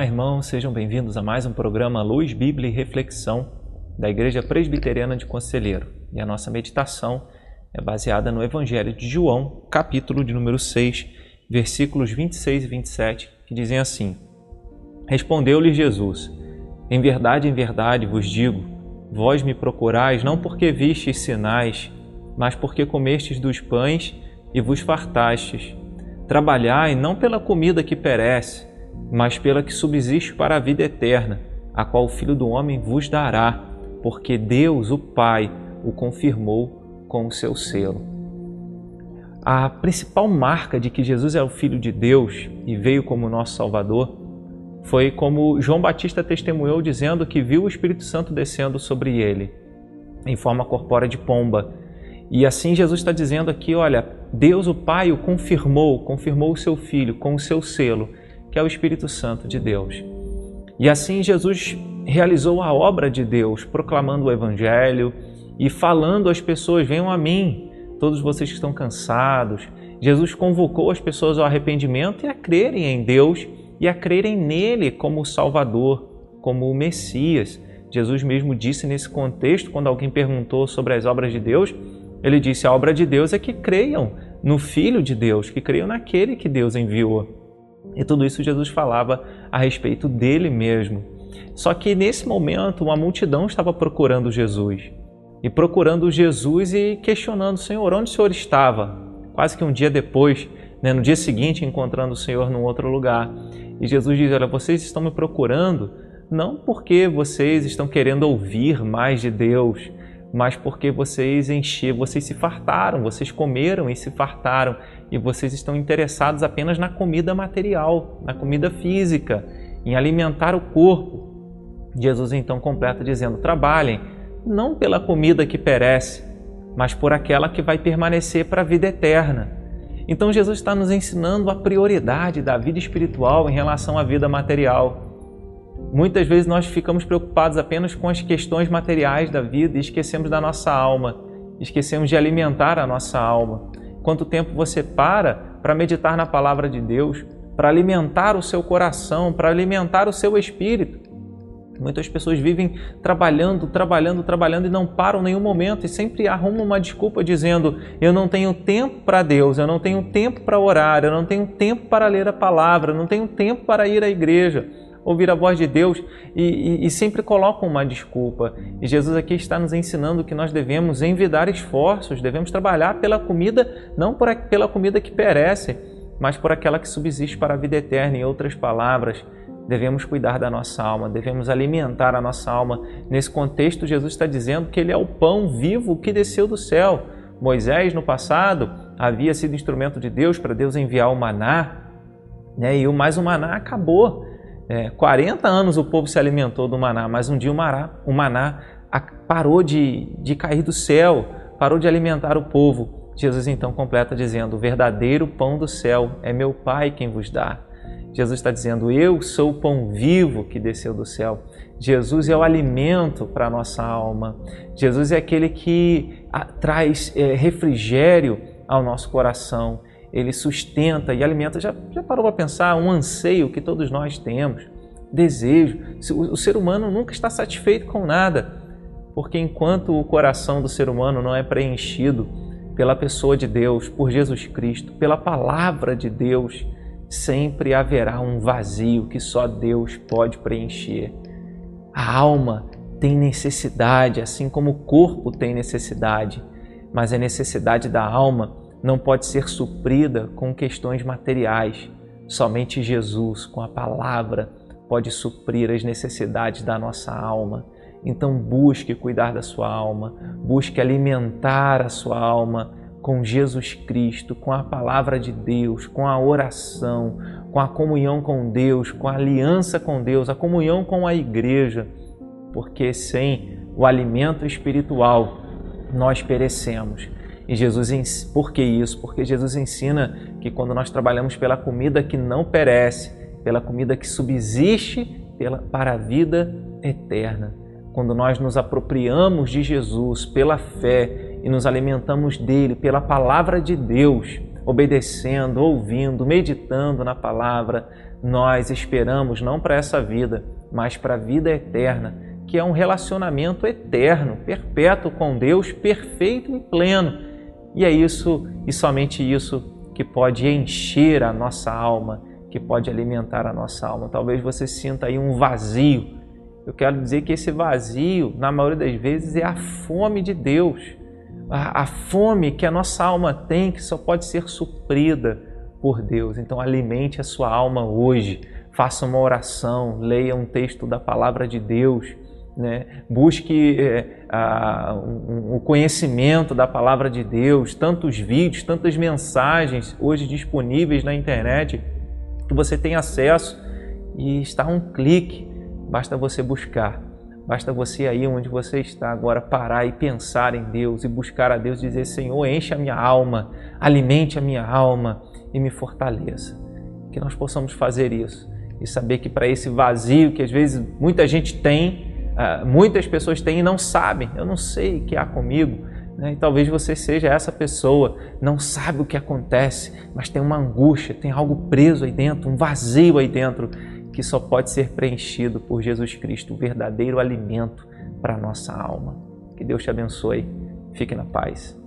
Olá, irmãos, sejam bem-vindos a mais um programa Luz, Bíblia e Reflexão da Igreja Presbiteriana de Conselheiro. E a nossa meditação é baseada no Evangelho de João, capítulo de número 6, versículos 26 e 27, que dizem assim: Respondeu-lhe Jesus: Em verdade, em verdade vos digo, vós me procurais não porque vistes sinais, mas porque comestes dos pães e vos fartastes. Trabalhai não pela comida que perece, mas pela que subsiste para a vida eterna, a qual o Filho do Homem vos dará, porque Deus, o Pai, o confirmou com o seu selo. A principal marca de que Jesus é o Filho de Deus e veio como nosso Salvador foi como João Batista testemunhou dizendo que viu o Espírito Santo descendo sobre ele em forma corpórea de pomba. E assim Jesus está dizendo aqui, olha, Deus o Pai o confirmou, confirmou o seu Filho com o seu selo que é o Espírito Santo de Deus. E assim Jesus realizou a obra de Deus, proclamando o Evangelho e falando às pessoas: venham a mim, todos vocês que estão cansados. Jesus convocou as pessoas ao arrependimento e a crerem em Deus e a crerem nele como o Salvador, como o Messias. Jesus mesmo disse nesse contexto, quando alguém perguntou sobre as obras de Deus, ele disse: a obra de Deus é que creiam no Filho de Deus, que creiam naquele que Deus enviou. E tudo isso Jesus falava a respeito dele mesmo. Só que nesse momento uma multidão estava procurando Jesus. E procurando Jesus e questionando o Senhor, onde o Senhor estava? Quase que um dia depois, né, no dia seguinte, encontrando o Senhor num outro lugar. E Jesus diz: Olha, vocês estão me procurando não porque vocês estão querendo ouvir mais de Deus, mas porque vocês encheram, vocês se fartaram, vocês comeram e se fartaram, e vocês estão interessados apenas na comida material, na comida física, em alimentar o corpo. Jesus então completa dizendo: trabalhem não pela comida que perece, mas por aquela que vai permanecer para a vida eterna. Então Jesus está nos ensinando a prioridade da vida espiritual em relação à vida material. Muitas vezes nós ficamos preocupados apenas com as questões materiais da vida e esquecemos da nossa alma, esquecemos de alimentar a nossa alma. Quanto tempo você para para meditar na palavra de Deus, para alimentar o seu coração, para alimentar o seu espírito? Muitas pessoas vivem trabalhando, trabalhando, trabalhando e não param nenhum momento e sempre arrumam uma desculpa dizendo: Eu não tenho tempo para Deus, eu não tenho tempo para orar, eu não tenho tempo para ler a palavra, eu não tenho tempo para ir à igreja ouvir a voz de Deus e, e, e, sempre colocam uma desculpa. E Jesus aqui está nos ensinando que nós devemos envidar esforços, devemos trabalhar pela comida, não por, pela comida que perece, mas por aquela que subsiste para a vida eterna. Em outras palavras, devemos cuidar da nossa alma, devemos alimentar a nossa alma. Nesse contexto, Jesus está dizendo que Ele é o pão vivo que desceu do céu. Moisés, no passado, havia sido instrumento de Deus para Deus enviar o maná, né? e o mais o maná acabou. É, 40 anos o povo se alimentou do maná, mas um dia o maná, o maná parou de, de cair do céu, parou de alimentar o povo. Jesus então completa dizendo: O verdadeiro pão do céu é meu Pai quem vos dá. Jesus está dizendo: Eu sou o pão vivo que desceu do céu. Jesus é o alimento para a nossa alma. Jesus é aquele que traz é, refrigério ao nosso coração ele sustenta e alimenta. Já, já parou para pensar um anseio que todos nós temos, desejo. O, o ser humano nunca está satisfeito com nada, porque enquanto o coração do ser humano não é preenchido pela pessoa de Deus, por Jesus Cristo, pela palavra de Deus, sempre haverá um vazio que só Deus pode preencher. A alma tem necessidade, assim como o corpo tem necessidade, mas a necessidade da alma não pode ser suprida com questões materiais. Somente Jesus, com a palavra, pode suprir as necessidades da nossa alma. Então, busque cuidar da sua alma, busque alimentar a sua alma com Jesus Cristo, com a palavra de Deus, com a oração, com a comunhão com Deus, com a aliança com Deus, a comunhão com a igreja, porque sem o alimento espiritual nós perecemos. E Jesus, por que isso? Porque Jesus ensina que quando nós trabalhamos pela comida que não perece, pela comida que subsiste pela, para a vida eterna, quando nós nos apropriamos de Jesus pela fé e nos alimentamos dele, pela palavra de Deus, obedecendo, ouvindo, meditando na palavra, nós esperamos não para essa vida, mas para a vida eterna, que é um relacionamento eterno, perpétuo com Deus, perfeito e pleno. E é isso e somente isso que pode encher a nossa alma, que pode alimentar a nossa alma. Talvez você sinta aí um vazio. Eu quero dizer que esse vazio, na maioria das vezes, é a fome de Deus. A, a fome que a nossa alma tem, que só pode ser suprida por Deus. Então, alimente a sua alma hoje. Faça uma oração, leia um texto da palavra de Deus. Né? Busque é, a, um, o conhecimento da palavra de Deus, tantos vídeos, tantas mensagens hoje disponíveis na internet que você tem acesso e está um clique. Basta você buscar. Basta você aí onde você está agora parar e pensar em Deus e buscar a Deus e dizer: Senhor, enche a minha alma, alimente a minha alma e me fortaleça. Que nós possamos fazer isso e saber que para esse vazio que às vezes muita gente tem, ah, muitas pessoas têm e não sabem, eu não sei o que há comigo, né? E talvez você seja essa pessoa, não sabe o que acontece, mas tem uma angústia, tem algo preso aí dentro, um vazio aí dentro, que só pode ser preenchido por Jesus Cristo, o verdadeiro alimento para a nossa alma. Que Deus te abençoe. Fique na paz.